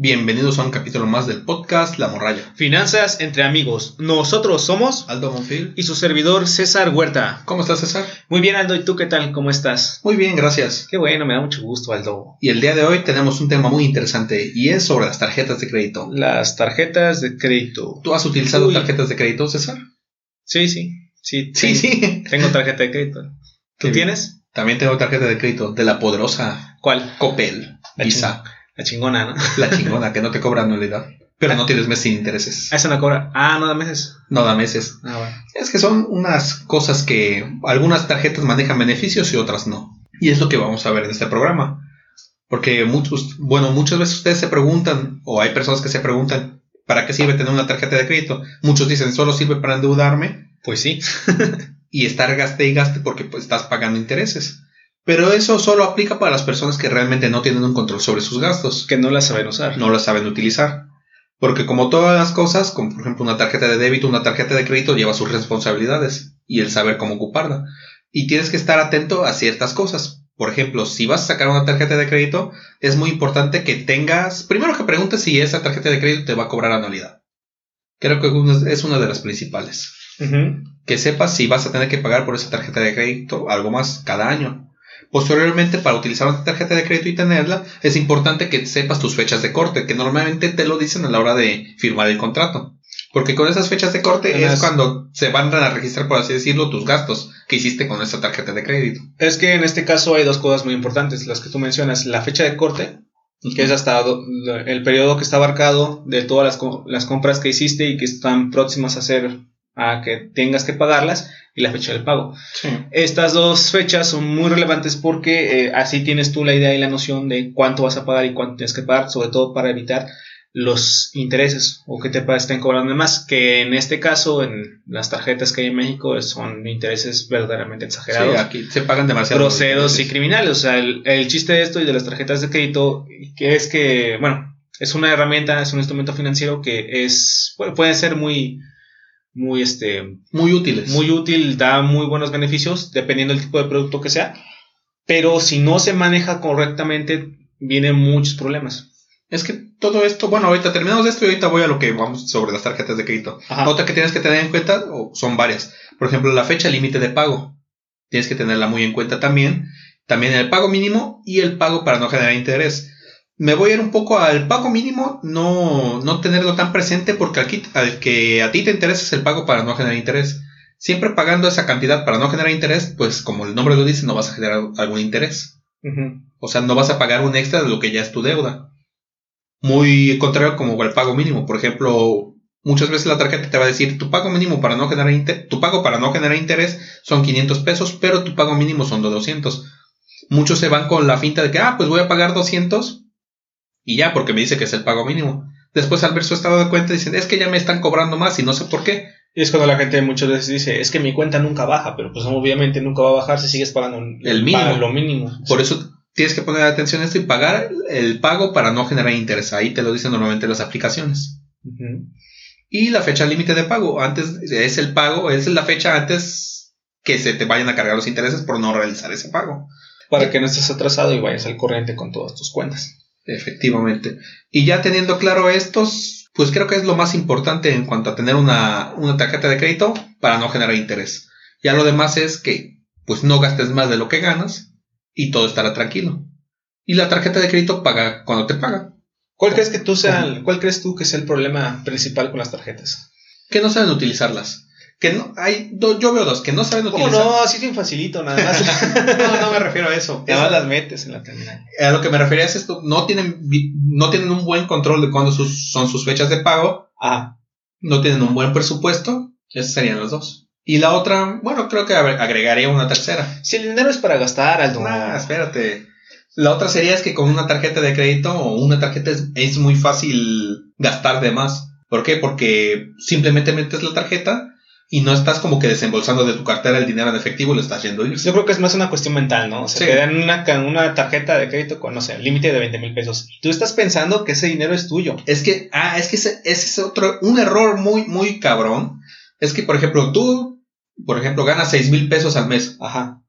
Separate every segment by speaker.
Speaker 1: Bienvenidos a un capítulo más del podcast La Morralla.
Speaker 2: Finanzas entre amigos. Nosotros somos
Speaker 1: Aldo Monfil.
Speaker 2: y su servidor César Huerta.
Speaker 1: ¿Cómo estás, César?
Speaker 2: Muy bien, Aldo. ¿Y tú qué tal? ¿Cómo estás?
Speaker 1: Muy bien, gracias.
Speaker 2: Qué bueno, me da mucho gusto, Aldo.
Speaker 1: Y el día de hoy tenemos un tema muy interesante y es sobre las tarjetas de crédito.
Speaker 2: Las tarjetas de crédito.
Speaker 1: ¿Tú has utilizado
Speaker 2: Uy.
Speaker 1: tarjetas de crédito, César?
Speaker 2: Sí, sí. Sí,
Speaker 1: Sí,
Speaker 2: tengo-
Speaker 1: sí.
Speaker 2: Tengo tarjeta de crédito. ¿Tú tienes?
Speaker 1: También tengo tarjeta de crédito de la poderosa
Speaker 2: ¿Cuál?
Speaker 1: Coppel
Speaker 2: La
Speaker 1: Visa,
Speaker 2: La chingona, ¿no?
Speaker 1: la chingona que no te cobra anualidad, pero no tienes mes sin intereses.
Speaker 2: Ah, esa no cobra. Ah, no da meses.
Speaker 1: No da meses.
Speaker 2: Ah, bueno.
Speaker 1: Es que son unas cosas que algunas tarjetas manejan beneficios y otras no. Y es lo que vamos a ver en este programa. Porque muchos, bueno, muchas veces ustedes se preguntan, o hay personas que se preguntan, ¿para qué sirve tener una tarjeta de crédito? Muchos dicen, solo sirve para endeudarme
Speaker 2: Pues sí.
Speaker 1: y estar gaste y gaste porque pues, estás pagando intereses. Pero eso solo aplica para las personas que realmente no tienen un control sobre sus gastos
Speaker 2: Que no la saben usar.
Speaker 1: no la saben utilizar. Porque como todas las cosas, como por ejemplo una tarjeta de débito, una tarjeta de crédito lleva sus responsabilidades y el saber cómo ocuparla. Y tienes que estar atento a ciertas cosas. Por ejemplo, si vas a sacar una tarjeta de crédito, es muy importante que tengas, primero que preguntes si esa tarjeta de crédito te va a cobrar anualidad. Creo que es una de las principales. Que sepas si vas a tener que pagar por esa tarjeta de crédito algo más cada año. Posteriormente, para utilizar una tarjeta de crédito y tenerla, es importante que sepas tus fechas de corte, que normalmente te lo dicen a la hora de firmar el contrato. Porque con esas fechas de corte es cuando se van a registrar, por así decirlo, tus gastos que hiciste con esa tarjeta de crédito.
Speaker 2: Es que en este caso hay dos cosas muy importantes. Las que tú mencionas. La fecha de corte, que es hasta el periodo que está abarcado de todas las, las compras que hiciste y que están próximas a hacer a que tengas que pagarlas y la fecha del pago.
Speaker 1: Sí.
Speaker 2: Estas dos fechas son muy relevantes porque eh, así tienes tú la idea y la noción de cuánto vas a pagar y cuánto tienes que pagar, sobre todo para evitar los intereses o que te estén cobrando más, que en este caso en las tarjetas que hay en México son intereses verdaderamente exagerados
Speaker 1: aquí se pagan demasiado.
Speaker 2: groseros y criminales. O sea, el, el chiste de esto y de las tarjetas de crédito que es que, bueno, es una herramienta, es un instrumento financiero que es, puede ser muy, muy, este,
Speaker 1: Muy útiles.
Speaker 2: muy útil, da muy buenos beneficios, dependiendo del tipo de producto que sea. Pero si no se maneja correctamente, vienen muchos problemas.
Speaker 1: Es que todo esto, bueno, ahorita terminamos esto y ahorita voy a lo que vamos sobre las tarjetas de crédito.
Speaker 2: Ajá.
Speaker 1: Otra que tienes que tener en cuenta o son varias. Por ejemplo, la fecha límite de pago. Tienes que tenerla muy en cuenta también. También el pago mínimo y el pago para no generar interés. Me voy a ir un poco al pago mínimo, no, no tenerlo tan presente porque aquí, al que a ti te interesa es el pago para no generar interés. Siempre pagando esa cantidad para no generar interés, pues como el nombre lo dice, no vas a generar algún interés. O sea, no vas a pagar un extra de lo que ya es tu deuda. Muy contrario como el pago mínimo. Por ejemplo, muchas veces la tarjeta te va a decir tu pago mínimo para no generar inter- tu pago para no generar interés son 500 pesos, pero tu pago mínimo son de 200. Muchos se van con la finta de que, ah, pues voy a pagar 200 y ya, porque me dice que es el pago mínimo. Después al ver su estado de cuenta dicen, es que ya me están cobrando más y no sé por qué.
Speaker 2: Y es cuando la gente muchas veces dice, es que mi cuenta nunca baja, pero pues obviamente nunca va a bajar si sigues pagando
Speaker 1: El mínimo.
Speaker 2: lo mínimo.
Speaker 1: Por eso tienes que poner atención a esto y pagar el pago para no generar interés. Ahí te lo dicen normalmente las aplicaciones. Y la fecha límite de pago. Antes es el pago, es la fecha antes que se te vayan a cargar los intereses por no realizar ese pago.
Speaker 2: Para que no estés atrasado y vayas al corriente con todas tus cuentas.
Speaker 1: Efectivamente. Y ya teniendo claro estos, pues creo que es lo más importante en cuanto a tener una, una tarjeta de crédito para no generar interés. Ya lo demás es que pues no gastes más de lo que ganas y todo estará tranquilo. Y la tarjeta de crédito paga cuando te paga.
Speaker 2: ¿Cuál crees que tú sea, cuál crees tú que sea el problema principal con las tarjetas?
Speaker 1: Que no saben utilizarlas. Que no, hay, do- yo veo dos, que no saben
Speaker 2: ¿Cómo
Speaker 1: utilizar.
Speaker 2: no? Así bien facilito, nada más.
Speaker 1: no, no me refiero a eso.
Speaker 2: Nada más las metes en la terminal.
Speaker 1: A lo que me refería es esto, no tienen, no tienen un buen control de cuándo sus, son sus fechas de pago,
Speaker 2: Ah,
Speaker 1: no tienen un buen presupuesto, esas serían las dos. Y la otra, bueno, creo que agre- agregaría una tercera.
Speaker 2: si el dinero es para gastar, Aldo.
Speaker 1: Ah, espérate. La otra sería es que con una tarjeta de crédito o una tarjeta es, es muy fácil gastar de más. ¿Por qué? Porque simplemente metes la tarjeta y no estás como que desembolsando de tu cartera el dinero en efectivo y lo estás yendo a ir.
Speaker 2: Yo creo que es más una cuestión mental, ¿no? O sea,
Speaker 1: Sí.
Speaker 2: te dan una, una tarjeta de crédito con, no sé, límite de 20 mil pesos. Tú estás pensando que ese dinero es tuyo.
Speaker 1: Es que, ah, es que ese, ese es otro, un error muy, muy cabrón. Es que, por ejemplo, tú, por ejemplo, ganas 6 mil pesos al mes
Speaker 2: Ajá.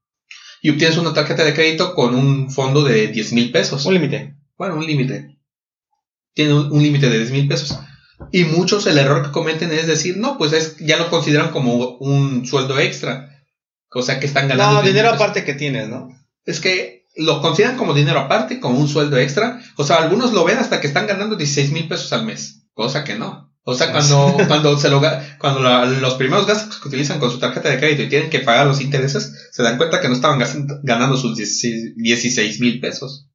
Speaker 1: y obtienes una tarjeta de crédito con un fondo de 10 mil pesos.
Speaker 2: Un límite.
Speaker 1: Bueno, un límite. tiene un, un límite de 10 mil pesos. Y muchos el error que cometen es decir, no, pues es, ya lo consideran como un sueldo extra. O sea que están ganando.
Speaker 2: No,
Speaker 1: 10,000
Speaker 2: dinero aparte que tienes, ¿no?
Speaker 1: Es que lo consideran como dinero aparte, como un sueldo extra. O sea, algunos lo ven hasta que están ganando 16 mil pesos al mes. Cosa que no. O sea, cuando, cuando se lo cuando la- los primeros gastos que utilizan con su tarjeta de crédito y tienen que pagar los intereses, se dan cuenta que no estaban ganando sus 16 mil pesos.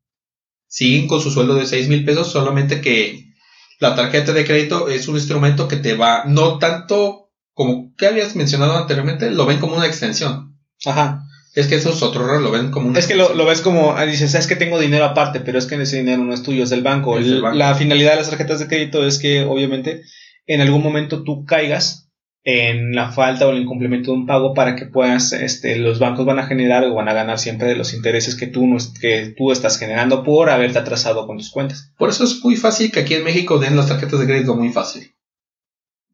Speaker 1: Siguen con su sueldo de 6 mil pesos, solamente que la tarjeta de crédito es un instrumento que te va, no tanto como que habías mencionado anteriormente, lo ven como una extensión.
Speaker 2: Ajá.
Speaker 1: Es que eso es otro error, lo ven como una
Speaker 2: Es que lo, lo ves como, ah, dices, es que tengo dinero aparte, pero es que ese dinero no es tuyo, es del banco.
Speaker 1: Es del
Speaker 2: El-
Speaker 1: banco.
Speaker 2: La finalidad de las tarjetas de crédito es que, obviamente, en algún momento tú caigas en la falta o el incumplimiento de un pago para que puedas, este, los bancos van a generar o van a ganar siempre de los intereses que tú, no es- que tú estás generando por haberte atrasado con tus cuentas.
Speaker 1: Por eso es muy fácil que aquí en México den las tarjetas de crédito muy fácil.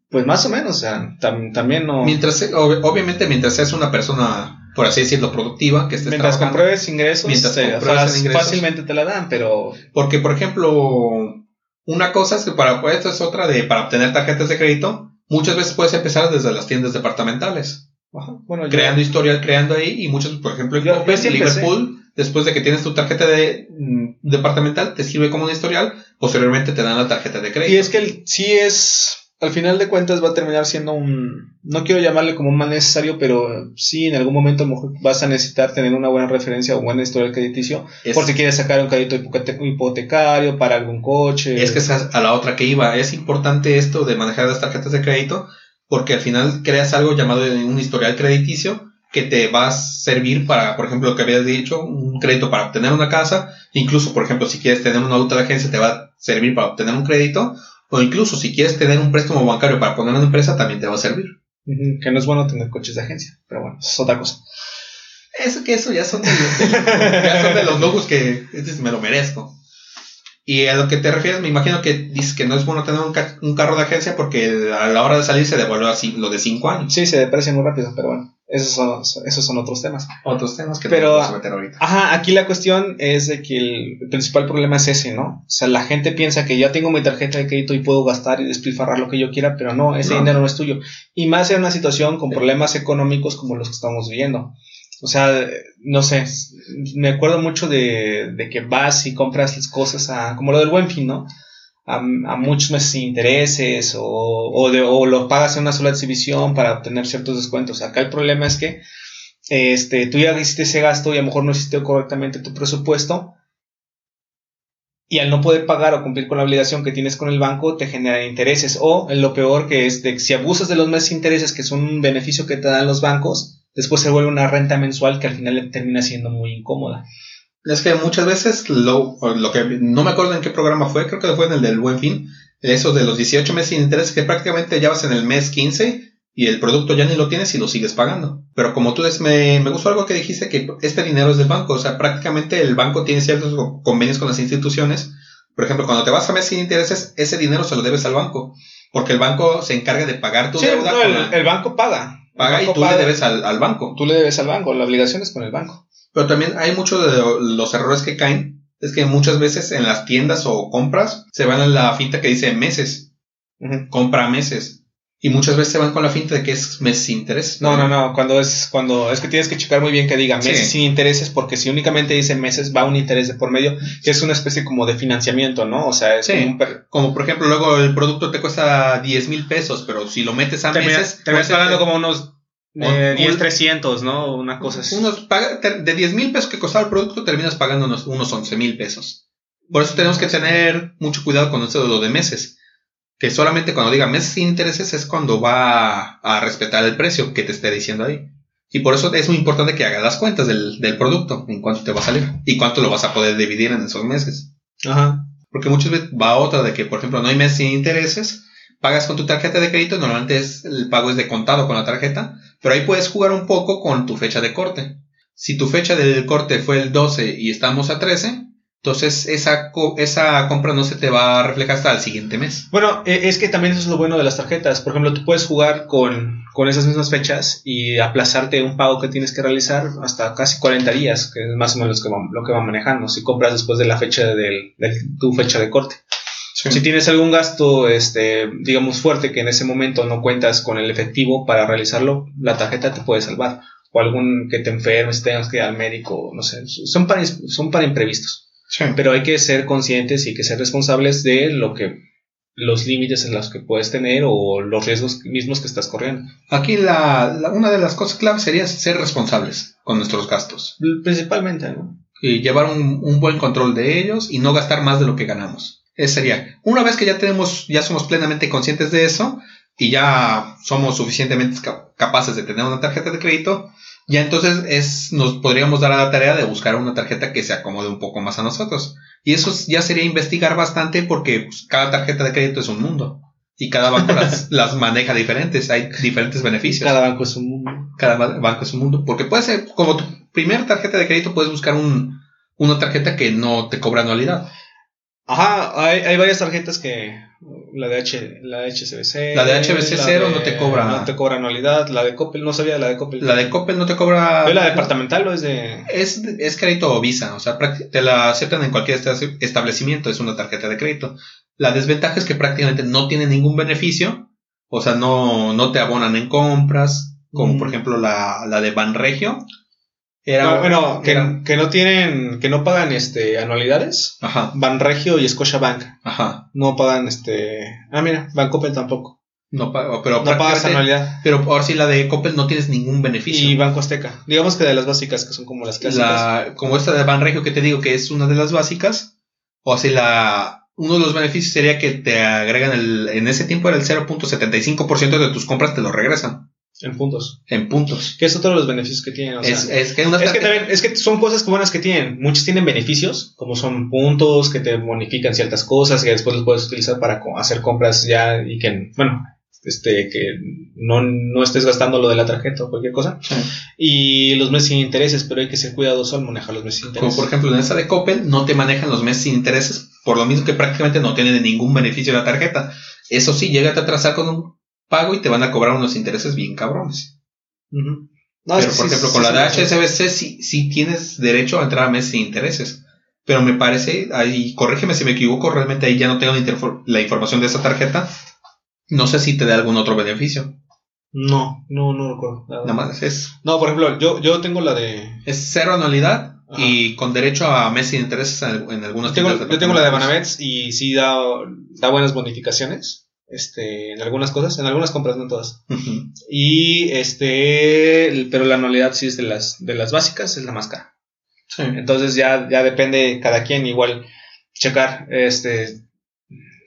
Speaker 2: Pues más o menos, o sea, tam- también no...
Speaker 1: Mientras, ob- obviamente, mientras seas una persona, por así decirlo, productiva, que estés
Speaker 2: Mientras compruebes ingresos,
Speaker 1: Mientras
Speaker 2: eh,
Speaker 1: compruebes ingresos.
Speaker 2: fácilmente te la dan, pero
Speaker 1: Porque, por ejemplo, una cosa es que para, pues, esta es otra de, para obtener tarjetas de crédito, muchas veces puedes empezar desde las tiendas departamentales.
Speaker 2: ajá, bueno, yo-
Speaker 1: Creando historial, creando ahí, y muchos, por ejemplo, en
Speaker 2: Yo-
Speaker 1: Coppel,
Speaker 2: yo sí empecé.
Speaker 1: Liverpool, después de que tienes tu tarjeta de, mm, departamental, te sirve como un historial, posteriormente te dan la tarjeta de crédito.
Speaker 2: Y es que el, sí es, al final de cuentas va a terminar siendo un, no quiero llamarle como un mal necesario, pero sí en algún momento a lo mejor vas a necesitar tener una buena referencia o buena historial crediticio,
Speaker 1: Es-
Speaker 2: por si quieres sacar un crédito hipote- hipotecario para algún coche.
Speaker 1: Es que esa es a la otra que iba. Es importante esto de manejar las tarjetas de crédito porque al final creas algo llamado un historial crediticio que te va a servir para, por ejemplo, lo que habías dicho, un crédito para obtener una casa. Incluso, por ejemplo, si quieres tener una auto de agencia, te va a servir para obtener un crédito. O incluso si quieres tener un préstamo bancario para poner una empresa, también te va a servir.
Speaker 2: Que no es bueno tener coches de agencia, pero bueno, eso es otra cosa.
Speaker 1: Es que eso ya son de, ya son de los lujos que este, me lo merezco. Y a lo que te refieres, me imagino que dices que no es bueno tener un, ca- un carro de agencia porque a la hora de salir se devuelve así lo de 5 años.
Speaker 2: Sí, se deprecia muy rápido, pero bueno, esos son, esos son otros temas.
Speaker 1: Otros temas que
Speaker 2: Pero-
Speaker 1: no vamos a meter ahorita.
Speaker 2: Ajá, aquí la cuestión es de que el principal problema es ese, ¿no? O sea, la gente piensa que ya tengo mi tarjeta de crédito y puedo gastar y despilfarrar lo que yo quiera, pero no, ese
Speaker 1: No.
Speaker 2: dinero no es tuyo. Y más en una situación con problemas económicos como los que estamos viviendo. O sea, no sé, me acuerdo mucho de, de que vas y compras las cosas a, como lo del buen fin, ¿no? A, muchos meses sin intereses o, o, de, o lo pagas en una sola exhibición para obtener ciertos descuentos. Acá el problema es que este, tú ya hiciste ese gasto y a lo mejor no hiciste correctamente tu presupuesto y al no poder pagar o cumplir con la obligación que tienes con el banco te generan intereses o lo peor que es de si abusas de los meses intereses que son un beneficio que te dan los bancos después se vuelve una renta mensual que al final termina siendo muy incómoda
Speaker 1: Es que muchas veces lo, lo que no me acuerdo en qué programa fue, creo que fue en el del Buen Fin, eso de los 18 meses sin interés que prácticamente ya vas en el mes 15 y el producto ya ni lo tienes y lo sigues pagando. Pero como tú dices, me, me gustó algo que dijiste que este dinero es del banco, o sea, prácticamente el banco tiene ciertos convenios con las instituciones. Por ejemplo, cuando te vas a mes sin intereses, ese dinero se lo debes al banco, porque el banco se encarga de pagar tu
Speaker 2: Sí,
Speaker 1: deuda.
Speaker 2: no, el,
Speaker 1: la-
Speaker 2: el banco paga
Speaker 1: paga y tú
Speaker 2: paga.
Speaker 1: le debes al, al banco.
Speaker 2: tú le debes al banco la obligación es con el banco
Speaker 1: Pero también hay muchos de los errores que caen. Es que muchas veces en las tiendas o compras se van a la finta que dice meses, compra meses. Y muchas veces se van con la finta de que es mes sin interés.
Speaker 2: No, no, no, cuando es cuando es que tienes que checar muy bien que diga meses
Speaker 1: Sí.
Speaker 2: sin intereses porque si únicamente dice meses va un interés de por medio que es una especie como de financiamiento, ¿no? O sea, es
Speaker 1: Sí.
Speaker 2: como un per-
Speaker 1: Como por ejemplo, luego el producto te cuesta 10 mil pesos, pero si lo metes a meses.
Speaker 2: te vas
Speaker 1: pues,
Speaker 2: pagando
Speaker 1: te-
Speaker 2: como unos
Speaker 1: Un-
Speaker 2: eh, 10,
Speaker 1: un-
Speaker 2: 300, ¿no? Una cosa así.
Speaker 1: Unos te- de 10 mil pesos que costaba el producto, terminas pagando unos, unos 11 mil pesos. Por eso tenemos que tener mucho cuidado con esto de lo de meses. Que solamente cuando diga meses sin intereses es cuando va a, a respetar el precio que te esté diciendo ahí. Y por eso es muy importante que hagas las cuentas del, del producto, en cuánto te va a salir y cuánto lo vas a poder dividir en esos meses.
Speaker 2: Ajá.
Speaker 1: Porque muchas veces va otra de que, por ejemplo, no hay meses sin intereses, pagas con tu tarjeta de crédito, normalmente es, el pago es de contado con la tarjeta, pero ahí puedes jugar un poco con tu fecha de corte. Si tu fecha del corte fue el 12 y estamos a 13, entonces esa, co- esa compra no se te va a reflejar hasta el siguiente mes.
Speaker 2: Bueno, e- es que también eso es lo bueno de las tarjetas. Por ejemplo, tú puedes jugar con, con esas mismas fechas y aplazarte un pago que tienes que realizar hasta casi 40 días, que es más o menos lo que va, lo que va manejando, si compras después de la fecha del, de tu fecha de corte. Si tienes algún gasto, este, digamos, fuerte que en ese momento no cuentas con el efectivo para realizarlo, la tarjeta te puede salvar. O algún que te enfermes, tengas que ir al médico, no sé. Son para, son para imprevistos. Pero hay que ser conscientes y que ser responsables de lo que los límites en los que puedes tener o los riesgos mismos que estás corriendo.
Speaker 1: Aquí la, una de las cosas claves sería ser responsables con nuestros gastos.
Speaker 2: Principalmente, ¿no?
Speaker 1: Y llevar un, un, buen control de ellos y no gastar más de lo que ganamos. Ese sería, una vez que ya tenemos, ya somos plenamente conscientes de eso y ya somos suficientemente capaces de tener una tarjeta de crédito, ya entonces es, nos podríamos dar a la tarea de buscar una tarjeta que se acomode un poco más a nosotros. Y eso ya sería investigar bastante porque pues, cada tarjeta de crédito es un mundo. Y cada banco las, maneja diferentes. Hay diferentes beneficios.
Speaker 2: Cada banco es un mundo.
Speaker 1: Cada banco es un mundo. Porque puede ser, como tu primer tarjeta de crédito, puedes buscar un, una tarjeta que no te cobra anualidad.
Speaker 2: Ajá, hay, hay varias tarjetas que la de H, la de HSBC.
Speaker 1: La de HSBC cero no te cobra.
Speaker 2: No te cobra anualidad. La de Coppel, no sabía de la de Coppel.
Speaker 1: La de Coppel no te cobra.
Speaker 2: ¿Es la departamental o es de.?
Speaker 1: Es, es crédito o visa. O sea, te la aceptan en cualquier establecimiento. Es una tarjeta de crédito. La desventaja es que prácticamente no tiene ningún beneficio. O sea, no, no te abonan en compras. Como por mm. ejemplo la, la de Banregio
Speaker 2: era, bueno, que, que, no tienen, que no pagan este anualidades. Ajá. Banregio y Scotiabank. Ajá. No pagan este. Ah, mira, Bancoppel tampoco.
Speaker 1: No, pero
Speaker 2: no pagas anualidad.
Speaker 1: Pero ahora sí, la de Coppel no tienes ningún beneficio.
Speaker 2: Y Banco Azteca. Digamos que de las básicas, que son como las clásicas.
Speaker 1: como esta de Banregio que te digo que es una de las básicas. O así la. Uno de los beneficios sería que te agregan el. En ese tiempo era el 0.75% de tus compras te lo regresan.
Speaker 2: En puntos.
Speaker 1: En puntos.
Speaker 2: Que es otro de los beneficios que tienen.
Speaker 1: es, que
Speaker 2: es, que son cosas buenas que tienen. Muchos tienen beneficios, como son puntos que te bonifican ciertas cosas que después los puedes utilizar para hacer compras ya y que, bueno, este, que no, no estés gastando lo de la tarjeta o cualquier cosa. Y los meses sin intereses, pero hay que ser cuidadoso al manejar los meses sin intereses.
Speaker 1: Como por ejemplo en esa de Coppel, no te manejan los meses sin intereses, por lo mismo que prácticamente no tienen ningún beneficio la tarjeta. Eso sí, llega a atrasar con un pago y te van a cobrar unos intereses bien cabrones. Pero, por ejemplo, con la de HSBC sí, tienes derecho a entrar a meses sin intereses. Pero me parece, ahí, corrígeme si me equivoco, realmente ahí ya no tengo la, información de esa tarjeta. No sé si te da algún otro beneficio.
Speaker 2: No, no, no recuerdo.
Speaker 1: Nada, más es.
Speaker 2: No, por ejemplo, yo, yo tengo la de.
Speaker 1: Es cero anualidad y con derecho a meses sin intereses en, algunos
Speaker 2: tengo, Yo tengo la de Banabets y sí da, da buenas bonificaciones este, en algunas cosas, en algunas compras, no todas. Y este, pero la anualidad sí es de las, de las básicas, es la más cara. Entonces ya, ya depende cada quien, igual checar, este,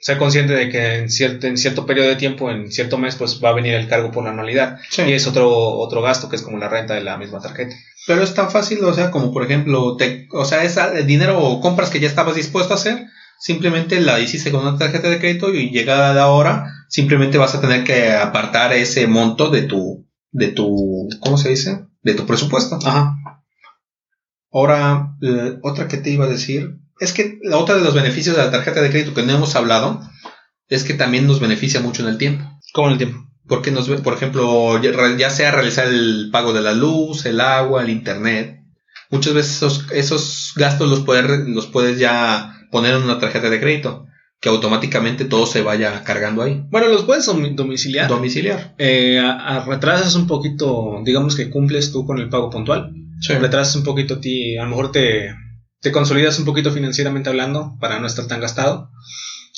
Speaker 2: ser consciente de que en cierto, en cierto periodo de tiempo, en cierto mes, pues va a venir el cargo por la anualidad. Y es otro, otro gasto que es como la renta de la misma tarjeta.
Speaker 1: Pero es tan fácil, o sea, como por ejemplo, te, o sea, es dinero o compras que ya estabas dispuesto a hacer, simplemente la hiciste con una tarjeta de crédito y llegada la hora, simplemente vas a tener que apartar ese monto de tu, de tu, ¿cómo se dice? De tu presupuesto. Ajá. Ahora, eh, otra que te iba a decir, es que la otra de los beneficios de la tarjeta de crédito que no hemos hablado, es que también nos beneficia mucho en el tiempo.
Speaker 2: ¿Cómo en el tiempo?
Speaker 1: Porque nos, por ejemplo, ya sea realizar el pago de la luz, el agua, el internet, muchas veces esos, esos gastos los puedes, los puedes ya poner en una tarjeta de crédito que automáticamente todo se vaya cargando ahí.
Speaker 2: Bueno, los puedes domiciliar.
Speaker 1: Domiciliar.
Speaker 2: Eh, retrasas un poquito, digamos que cumples tú con el pago puntual. Sí. Retrasas un poquito a ti, a lo mejor te, te consolidas un poquito financieramente hablando para no estar tan gastado.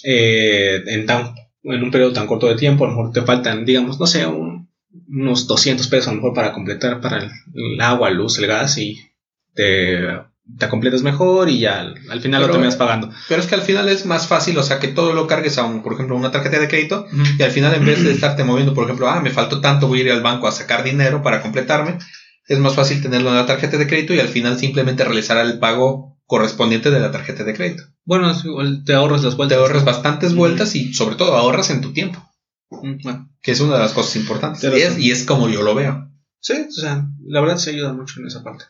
Speaker 2: Eh, en, tan, en un periodo tan corto de tiempo, a lo mejor te faltan, digamos, no sé, unos 200 pesos a lo mejor para completar para el, el agua, luz, el gas y te te completas mejor y ya al, final lo terminas pagando.
Speaker 1: Pero es que al final es más fácil, o sea, que todo lo cargues a, un, por ejemplo, una tarjeta de crédito y al final en vez de estarte moviendo, por ejemplo, ah, me faltó tanto, voy a ir al banco a sacar dinero para completarme, es más fácil tenerlo en la tarjeta de crédito y al final simplemente realizar el pago correspondiente de la tarjeta de crédito.
Speaker 2: Bueno, te ahorras las vueltas.
Speaker 1: Te ahorras bastantes vueltas y sobre todo ahorras en tu tiempo. Que es una de las cosas importantes. Y es, y es como yo lo veo.
Speaker 2: Sí, o sea, la verdad se ayuda mucho en esa parte.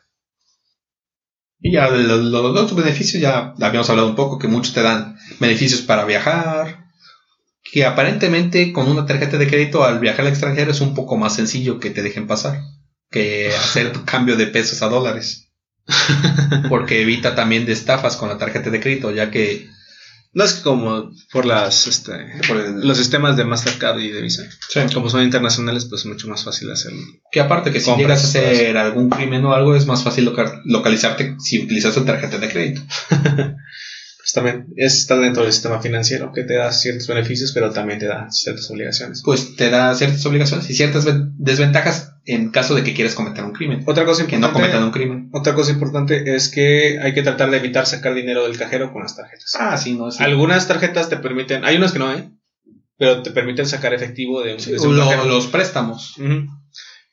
Speaker 1: Y ya los, los otros beneficios ya habíamos hablado un poco, que muchos te dan beneficios para viajar, que aparentemente con una tarjeta de crédito al viajar al extranjero es un poco más sencillo que te dejen pasar que hacer tu cambio de pesos a dólares. Porque evita también de estafas con la tarjeta de crédito, ya que
Speaker 2: No es como por las este,
Speaker 1: Por el-
Speaker 2: los sistemas de Mastercard y de Visa.
Speaker 1: Sí.
Speaker 2: Como son internacionales, pues es mucho más fácil hacerlo.
Speaker 1: Que aparte que si llegas a hacer algún crimen o algo, es más fácil loca- localizarte si utilizas tu tarjeta de crédito.
Speaker 2: Pues también es estar dentro del sistema financiero que te da ciertos beneficios, pero también te da ciertas obligaciones.
Speaker 1: Pues te da ciertas obligaciones y ciertas ven- desventajas en caso de que quieras cometer un crimen.
Speaker 2: Otra cosa
Speaker 1: Que no
Speaker 2: importante,
Speaker 1: cometan un crimen.
Speaker 2: otra cosa importante es que hay que tratar de evitar sacar dinero del cajero con las tarjetas.
Speaker 1: Ah, sí, no. Sí.
Speaker 2: Algunas tarjetas te permiten, hay unas que no, ¿eh? Pero te permiten sacar efectivo de un,
Speaker 1: Sí,
Speaker 2: desde un
Speaker 1: lo-
Speaker 2: cajero.
Speaker 1: los préstamos.
Speaker 2: Ujú.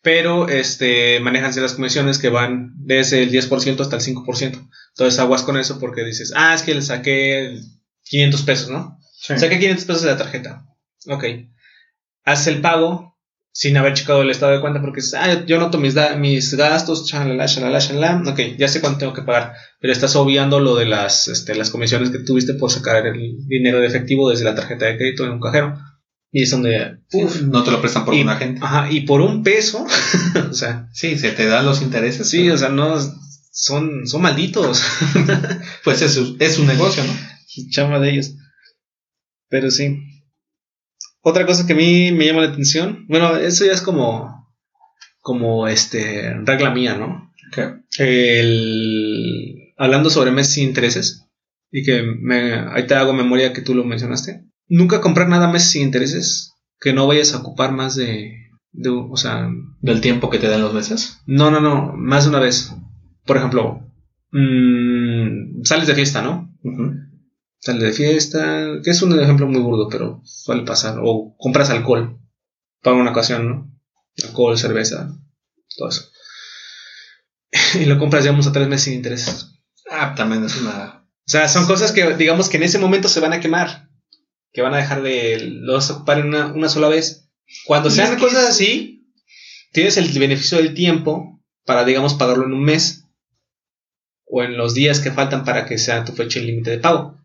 Speaker 2: Pero este, manejan ciertas comisiones que van desde el 10% hasta el 5%. Entonces aguas con eso porque dices, ah, es que le saqué 500 pesos, ¿no?
Speaker 1: Sí.
Speaker 2: Saqué 500 pesos de la tarjeta. Ok. Haces el pago sin haber checado el estado de cuenta porque dices, ah, yo noto mis, da- mis gastos, chalala, chalala, chalala. Ok, ya sé cuánto tengo que pagar. Pero estás obviando lo de las, este, las comisiones que tuviste por sacar el dinero de efectivo desde la tarjeta de crédito en un cajero. Y es donde,
Speaker 1: Uf, no te lo prestan por
Speaker 2: y,
Speaker 1: un agente.
Speaker 2: Ajá, y por un peso, o sea,
Speaker 1: Sí, se te dan los intereses.
Speaker 2: sí,
Speaker 1: pero,
Speaker 2: o sea, no, son, son malditos.
Speaker 1: Pues es, su- es un negocio, ¿no?
Speaker 2: chama de ellos. Pero sí. Otra cosa que a mí me llama la atención, bueno, eso ya es como, como este, regla mía, ¿no? El, hablando sobre meses sin intereses, y que me, ahí te hago memoria que tú lo mencionaste. Nunca comprar nada meses sin intereses que no vayas a ocupar más de, de o sea,
Speaker 1: Del tiempo que te dan los meses.
Speaker 2: no, no, no, más de una vez. Por ejemplo, mm, sales de fiesta, ¿no? Sales de fiesta, que es un ejemplo muy burdo, pero suele pasar. O compras alcohol para una ocasión, ¿no? Alcohol, cerveza, todo eso. Y lo compras, digamos, a tres meses sin intereses.
Speaker 1: Ah, también es una.
Speaker 2: O sea, son cosas que, digamos, que en ese momento se van a quemar. Que van a dejar de. Lo vas a ocupar en una, una sola vez. Cuando
Speaker 1: Y
Speaker 2: sean cosas así, tienes el beneficio del tiempo para, digamos, pagarlo en un mes. O en los días que faltan para que sea tu fecha límite de pago.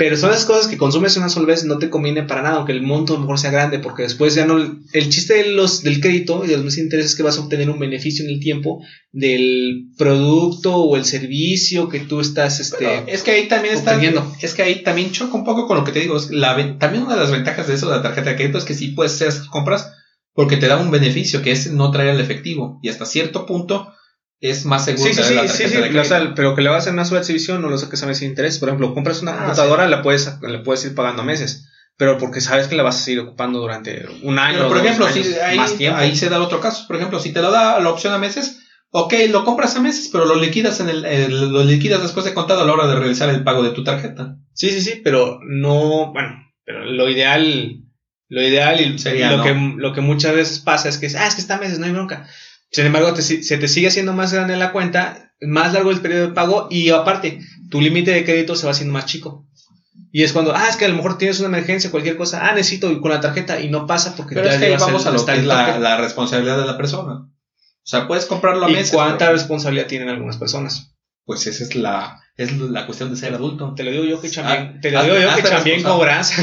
Speaker 2: Pero son las cosas que consumes una sola vez, no te conviene para nada, aunque el monto a lo mejor sea grande, porque después ya no. El chiste de los, del crédito y de los interés es que vas a obtener un beneficio en el tiempo del producto o el servicio que tú estás. Este,
Speaker 1: Pero es que ahí también está. Es que ahí también choca un poco con lo que te digo. es La, también una de las ventajas de eso de la tarjeta de crédito es que sí puedes hacer compras porque te da un beneficio que es no traer el efectivo. Y hasta cierto punto es más seguro
Speaker 2: Sí, sí,
Speaker 1: la
Speaker 2: sí, sí,
Speaker 1: de
Speaker 2: sí,
Speaker 1: crédito.
Speaker 2: o sea, pero que le hagas en una sola exhibición no lo saques a meses sin interés. Por ejemplo, compras una
Speaker 1: Ah,
Speaker 2: computadora, la puedes, la puedes ir pagando a meses, pero porque sabes que la vas a seguir ocupando durante un año.
Speaker 1: Pero, por ejemplo,
Speaker 2: años,
Speaker 1: si ahí,
Speaker 2: más tiempo.
Speaker 1: ahí se da el otro caso. Por ejemplo, si te lo da la opción a meses, ok, lo compras a meses, pero lo liquidas en el, lo liquidas después de contado a la hora de realizar el pago de tu tarjeta.
Speaker 2: Sí, sí, sí, pero no, bueno, pero lo ideal, lo ideal y
Speaker 1: Sería
Speaker 2: lo,
Speaker 1: no.
Speaker 2: que, lo que muchas veces pasa es que, ah, es que está a meses, no hay bronca. Sin embargo, te se te sigue haciendo más grande la cuenta, más largo el periodo de pago y aparte, tu límite de crédito se va haciendo más chico. Y es cuando, ah, es que a lo mejor tienes una emergencia, cualquier cosa, ah, necesito ir con la tarjeta y no pasa porque
Speaker 1: Pero
Speaker 2: ya
Speaker 1: es que ahí vamos
Speaker 2: el-
Speaker 1: a lo que es la, responsabilidad de la persona. O sea, puedes comprarlo a
Speaker 2: ¿Y
Speaker 1: meses.
Speaker 2: cuánta
Speaker 1: pero,
Speaker 2: responsabilidad tienen algunas personas?
Speaker 1: pues esa es la, es la cuestión de ser adulto.
Speaker 2: Te lo digo yo que también,
Speaker 1: Ah,
Speaker 2: te lo digo yo que también cobras.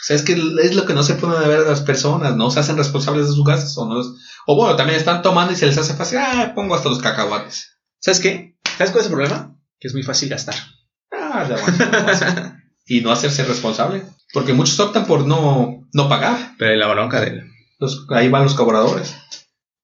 Speaker 1: O sea, es que es lo que no se pueden ver las personas, ¿no? Se hacen responsables de sus gastos o no. los- O bueno, también están tomando y se les hace fácil, ah, pongo hasta los cacahuates.
Speaker 2: ¿Sabes qué? ¿Sabes cuál es el problema? Que es muy fácil gastar.
Speaker 1: Ah, ya bueno, y no hacerse responsable. Porque muchos optan por no, no pagar.
Speaker 2: Pero la bronca de
Speaker 1: Los- ahí van los cobradores.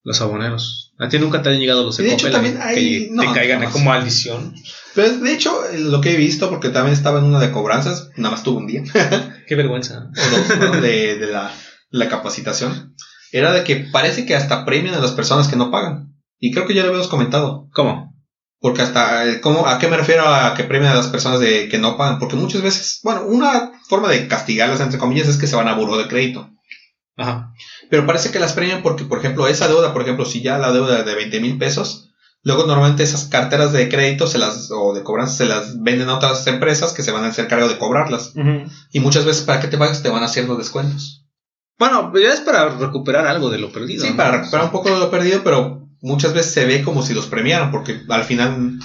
Speaker 2: los aboneros. A ti nunca te han llegado los
Speaker 1: de hecho, también hay-
Speaker 2: que
Speaker 1: no,
Speaker 2: te caigan
Speaker 1: jamás.
Speaker 2: como maldición.
Speaker 1: Pero de hecho, eh, lo que he visto, porque también estaba en una de cobranzas, nada más tuve un día,
Speaker 2: Qué vergüenza.
Speaker 1: o dos, ¿no? de, de la, la capacitación, era de que parece que hasta premian a las personas que no pagan. Y creo que ya lo habíamos comentado.
Speaker 2: ¿Cómo?
Speaker 1: Porque hasta, eh, ¿cómo, ¿a qué me refiero a que premian a las personas de que no pagan? Porque muchas veces, bueno, una forma de castigarlas, entre comillas, es que se van a buró de crédito.
Speaker 2: Ajá.
Speaker 1: Pero parece que las premian porque, por ejemplo, esa deuda, por ejemplo, si ya la deuda de 20 mil pesos, luego normalmente esas carteras de crédito se las, o de cobranza se las venden a otras empresas que se van a hacer cargo de cobrarlas. Y muchas veces para que te pagues te van haciendo descuentos.
Speaker 2: Bueno, ya es para recuperar algo de lo perdido.
Speaker 1: Sí,
Speaker 2: ¿no?
Speaker 1: para recuperar un poco de lo perdido, pero muchas veces se ve como si los premiaran porque al final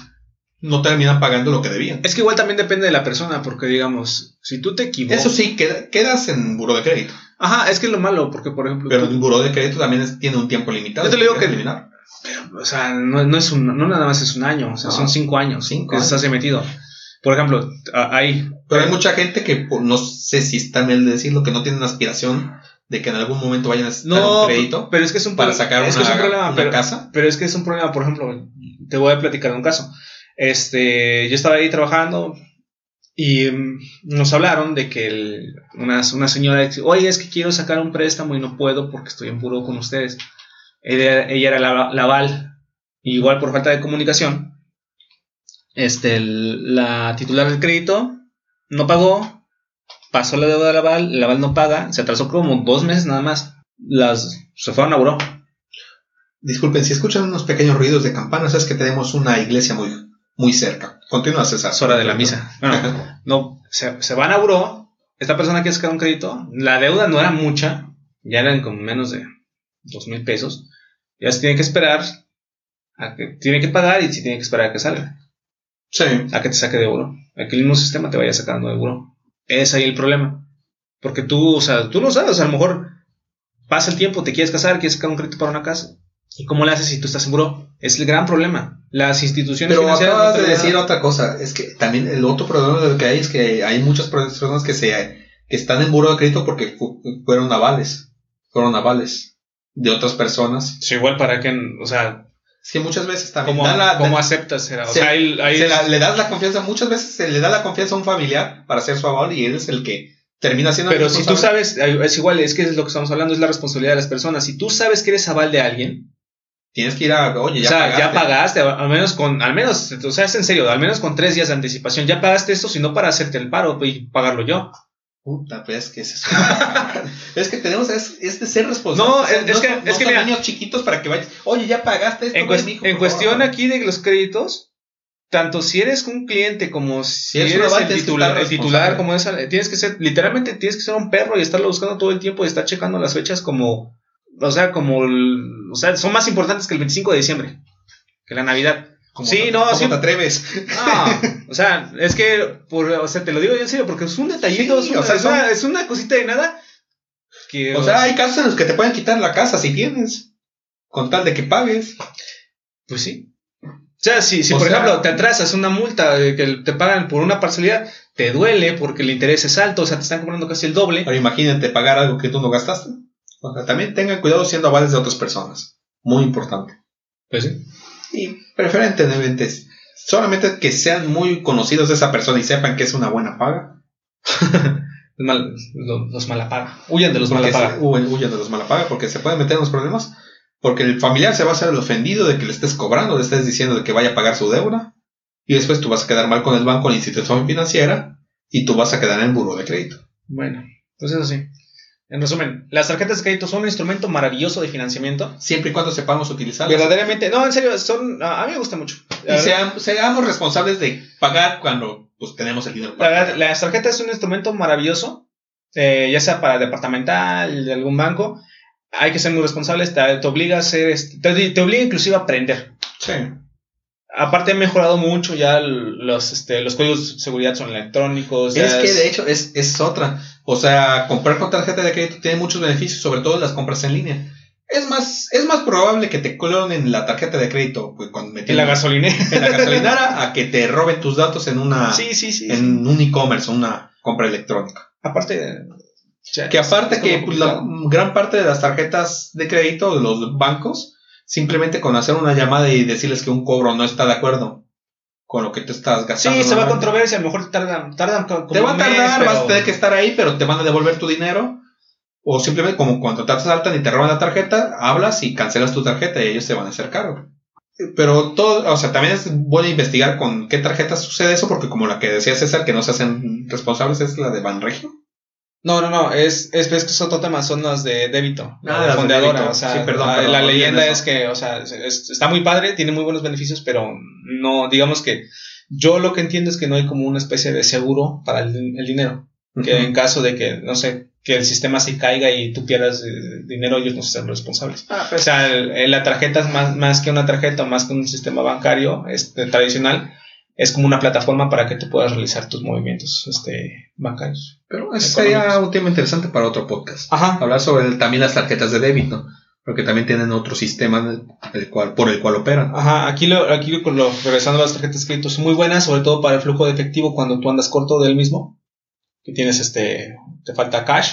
Speaker 1: no terminan pagando lo que debían.
Speaker 2: Es que igual también depende de la persona, porque digamos, si tú te equivocas.
Speaker 1: Eso sí, queda- quedas en buro de crédito.
Speaker 2: Ajá, es que es lo malo, porque por ejemplo.
Speaker 1: Pero el buro de crédito también es- tiene un tiempo limitado.
Speaker 2: Yo te digo que-
Speaker 1: eliminar.
Speaker 2: o sea, no, no es un, no nada más es un año, o sea,
Speaker 1: No.
Speaker 2: son cinco años
Speaker 1: Cinco
Speaker 2: que
Speaker 1: años.
Speaker 2: estás ahí metido. Por ejemplo, a- hay...
Speaker 1: Pero hay mucha gente que no sé si está mal decirlo, que no tienen aspiración de que en algún momento vayan a necesitar
Speaker 2: No,
Speaker 1: un crédito
Speaker 2: pero es que es un
Speaker 1: para
Speaker 2: pro-
Speaker 1: sacar
Speaker 2: es
Speaker 1: una,
Speaker 2: que es un problema,
Speaker 1: una
Speaker 2: pero,
Speaker 1: casa.
Speaker 2: pero es que es un problema, por ejemplo, te voy a platicar un caso. Este, yo estaba ahí trabajando y mm, nos hablaron de que una, una señora, dice, oye, es que quiero sacar un préstamo y no puedo porque estoy en puro con ustedes. Ella, ella era la, la aval, igual por falta de comunicación. Este, la titular del crédito no pagó, pasó la deuda de la aval, la aval no paga, se atrasó como dos meses nada más. Las se fueron a buró.
Speaker 1: Disculpen, si escuchan unos pequeños ruidos de campanas, es que tenemos una iglesia muy, muy cerca. Continúa, César.
Speaker 2: Es hora de la misa. Bueno, no, se, se van a buró. Esta persona quiere sacar un crédito. La deuda no era mucha. Ya eran como menos de dos mil pesos. Ya se tiene que esperar. A que tiene que pagar y se tiene que esperar a que salga.
Speaker 1: Sí.
Speaker 2: A que te saque de buró. A que el mismo sistema te vaya sacando de buró. Es ahí el problema. Porque tú, o sea, tú no sabes. A lo mejor pasa el tiempo, te quieres casar, quieres sacar un crédito para una casa. ¿Y cómo le haces si tú estás en buró? Es el gran problema. Las instituciones
Speaker 1: Pero
Speaker 2: financieras no
Speaker 1: acabas
Speaker 2: te
Speaker 1: de decir
Speaker 2: nada.
Speaker 1: otra cosa. Es que también el otro problema de lo que hay es que hay muchas personas que se que están en buro de crédito porque fu- fueron avales. Fueron avales de otras personas.
Speaker 2: Sí, igual para que, o sea,
Speaker 1: Es que muchas veces también
Speaker 2: ¿cómo,
Speaker 1: la-
Speaker 2: cómo aceptas? Era? O
Speaker 1: se-
Speaker 2: sea, ahí, ahí
Speaker 1: se
Speaker 2: es-
Speaker 1: la- le das la confianza, muchas veces se le da la confianza a un familiar para ser su aval y él es el que termina siendo el
Speaker 2: pero si tú sabes, es igual, es que es lo que estamos hablando, es la responsabilidad de las personas. Si tú sabes que eres aval de alguien,
Speaker 1: Tienes que ir a, oye,
Speaker 2: o
Speaker 1: ya
Speaker 2: sea,
Speaker 1: pagaste.
Speaker 2: ya pagaste, al menos con, al menos, o sea, es en serio, al menos con tres días de anticipación, ya pagaste esto, sino para hacerte el paro y pagarlo yo.
Speaker 1: Puta, pues que es eso. es que tenemos, es, es de ser responsables.
Speaker 2: No, es- es que- es que mira-
Speaker 1: niños chiquitos para que vayas. Oye, ya pagaste esto.
Speaker 2: En, en cuestión
Speaker 1: favor.
Speaker 2: aquí de los créditos, tanto si eres un cliente como si,
Speaker 1: eres
Speaker 2: eres, el titular, el titular como es, tienes que ser, literalmente tienes que ser un perro y estarlo buscando todo el tiempo y estar checando las fechas como, o sea, como, el- o sea, son más importantes que el 25 de diciembre, que la Navidad.
Speaker 1: ¿Cómo
Speaker 2: sí,
Speaker 1: te-
Speaker 2: no,
Speaker 1: cómo
Speaker 2: sí.
Speaker 1: te atreves?
Speaker 2: No, o sea, es que, por, o sea, te lo digo yo en serio, porque es un detallito,
Speaker 1: Sí,
Speaker 2: es, una,
Speaker 1: o sea,
Speaker 2: es una- es una cosita de nada. Que,
Speaker 1: O sea, hay casos en los que te pueden quitar la casa si tienes. Con tal de que pagues.
Speaker 2: Pues sí. O sea, si, si
Speaker 1: O
Speaker 2: por
Speaker 1: sea-
Speaker 2: ejemplo te atrasas una multa de que te pagan por una parcialidad, te duele porque el interés es alto, o sea, te están cobrando casi el doble.
Speaker 1: Pero imagínate pagar algo que tú no gastaste. También tengan cuidado siendo avales de otras personas. Muy importante.
Speaker 2: Pues sí.
Speaker 1: Y preferentemente solamente que sean muy conocidos de esa persona y sepan que es una buena paga.
Speaker 2: Mal- lo- los malapaga. Huyen de los malapaga.
Speaker 1: huyen de los malapaga porque se pueden meter en los problemas. Porque el familiar se va a hacer el ofendido de que le estés cobrando, le estés diciendo de que vaya a pagar su deuda. Y después tú vas a quedar mal con el banco, la institución financiera. Y tú vas a quedar en el buro de crédito.
Speaker 2: Bueno, pues eso sí. En resumen, las tarjetas de crédito son un instrumento maravilloso de financiamiento.
Speaker 1: Siempre y cuando sepamos utilizarlas.
Speaker 2: Verdaderamente, no, en serio, son, a mí me gusta mucho. La
Speaker 1: Y
Speaker 2: verdad-
Speaker 1: sean- seamos responsables de pagar cuando pues, tenemos el dinero
Speaker 2: La
Speaker 1: para
Speaker 2: verdad,
Speaker 1: pagar.
Speaker 2: las tarjetas es un instrumento maravilloso, eh, ya sea para departamental, de algún banco. Hay que ser muy responsables, te, te obliga a hacer, este, te, te obliga inclusive a aprender.
Speaker 1: Sí.
Speaker 2: Aparte, han mejorado mucho ya los, este, los códigos de seguridad son electrónicos.
Speaker 1: Es que de hecho es, es otra. O sea, comprar con tarjeta de crédito tiene muchos beneficios, sobre todo las compras en línea. Es más, es más probable que te clonen la tarjeta de crédito pues, cuando
Speaker 2: en la gasolinera.
Speaker 1: en la gasolinera a que te roben tus datos en una
Speaker 2: sí, sí,
Speaker 1: en un e-commerce, una compra electrónica.
Speaker 2: Aparte,
Speaker 1: Que aparte que la gran parte de las tarjetas de crédito de los bancos, simplemente con hacer una llamada y decirles que un cobro no está de acuerdo con lo que tú estás gastando.
Speaker 2: Sí, se va a controversia, a lo mejor tardan, tardan co- como
Speaker 1: Te va a
Speaker 2: mes,
Speaker 1: tardar,
Speaker 2: pero-
Speaker 1: vas a tener que estar ahí, pero te van a devolver tu dinero. O simplemente como cuando te asaltan y te roban la tarjeta, hablas y cancelas tu tarjeta y ellos te van a hacer cargo. Pero todo, o sea, también es bueno investigar con qué tarjetas sucede eso, porque como la que decía César, que no se hacen responsables, es la de Banregio.
Speaker 2: No, no, no, es, es, es que es otro tema, son las de débito,
Speaker 1: Ah,
Speaker 2: la
Speaker 1: de
Speaker 2: fondeadora,
Speaker 1: débito.
Speaker 2: o sea,
Speaker 1: Sí, perdón,
Speaker 2: la,
Speaker 1: perdón,
Speaker 2: la
Speaker 1: olviden
Speaker 2: leyenda es que, o sea, es- es- está muy padre, tiene muy buenos beneficios, pero no, digamos que yo lo que entiendo es que no hay como una especie de seguro para el, el dinero, que en caso de que, no sé, que el sistema se caiga y tú pierdas eh, dinero, ellos no se hacen responsables.
Speaker 1: Ah,
Speaker 2: O
Speaker 1: pues,
Speaker 2: sea, el- el- la tarjeta es más, más que una tarjeta, más que un sistema bancario este, tradicional, es como una plataforma para que tú puedas realizar tus movimientos este, bancarios.
Speaker 1: pero eso sería un tema interesante para otro podcast.
Speaker 2: Ajá.
Speaker 1: Hablar sobre el- también las tarjetas de débito. Porque también tienen otro sistema el cual, por el cual operan.
Speaker 2: Ajá, aquí, lo, aquí lo, regresando a las tarjetas de crédito, son muy buenas, sobre todo para el flujo de efectivo cuando tú andas corto del mismo, que tienes este, te falta cash,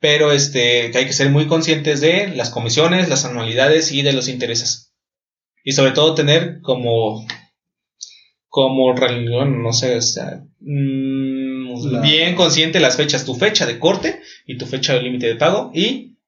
Speaker 2: pero este, que hay que ser muy conscientes de las comisiones, las anualidades y de los intereses. Y sobre todo tener como, como, no sé, o sea, mm, bien consciente las fechas, tu fecha de corte y tu fecha de límite de pago y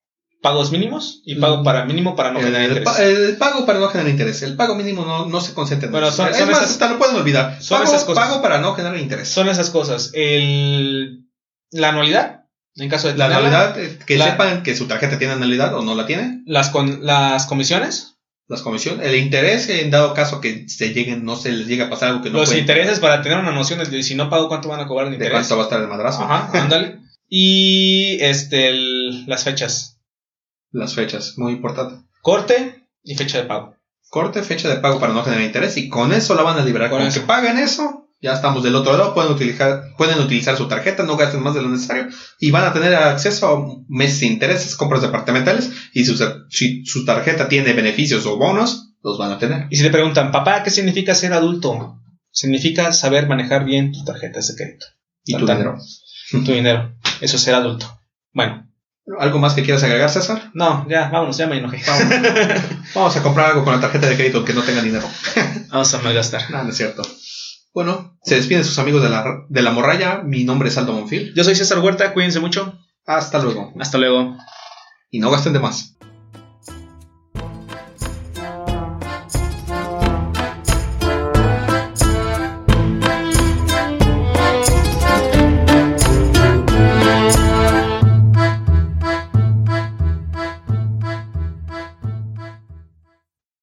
Speaker 2: pagos mínimos y pago para mínimo para no generar interés.
Speaker 1: el pago para no generar interés. El pago mínimo no, no se concentra en bueno, son, es más, hasta lo pueden olvidar. Son pago, esas cosas. pago para no generar interés.
Speaker 2: Son esas cosas. El, la anualidad, en caso de
Speaker 1: La anualidad, eh, que sepan que su tarjeta tiene anualidad o no la tiene.
Speaker 2: Las, con, las comisiones.
Speaker 1: Las comisiones. El interés, en dado caso que se lleguen, no se les llegue a pasar algo que no
Speaker 2: Los intereses para tener una noción de si no pago cuánto van a cobrar
Speaker 1: de
Speaker 2: interés.
Speaker 1: cuánto va a estar el madrazo.
Speaker 2: Ajá, ándale. y este, las fechas
Speaker 1: las fechas, muy importante.
Speaker 2: Corte y fecha de pago.
Speaker 1: Corte, fecha de pago para no generar interés y con eso la van a liberar. Con, que paguen eso, ya estamos del otro lado, pueden utilizar, pueden utilizar su tarjeta, no gasten más de lo necesario y van a tener acceso a meses de intereses, compras departamentales y si su tarjeta tiene beneficios o bonos, los van a tener.
Speaker 2: Y si le preguntan, papá, ¿qué significa ser adulto? Significa saber manejar bien tus tarjetas de crédito.
Speaker 1: Y tu dinero.
Speaker 2: Tu dinero. Eso es ser adulto. Bueno,
Speaker 1: ¿Algo más que quieras agregar, César?
Speaker 2: No, ya, vámonos, ya me enojé.
Speaker 1: Vamos, a comprar algo con la tarjeta de crédito que no tenga dinero.
Speaker 2: Vamos a malgastar.
Speaker 1: No, no es cierto. Bueno, se despiden sus amigos de la, de la morralla. Mi nombre es Aldo Monfil.
Speaker 2: Yo soy César Huerta, cuídense mucho.
Speaker 1: Hasta luego.
Speaker 2: Hasta luego.
Speaker 1: Y no gasten de más.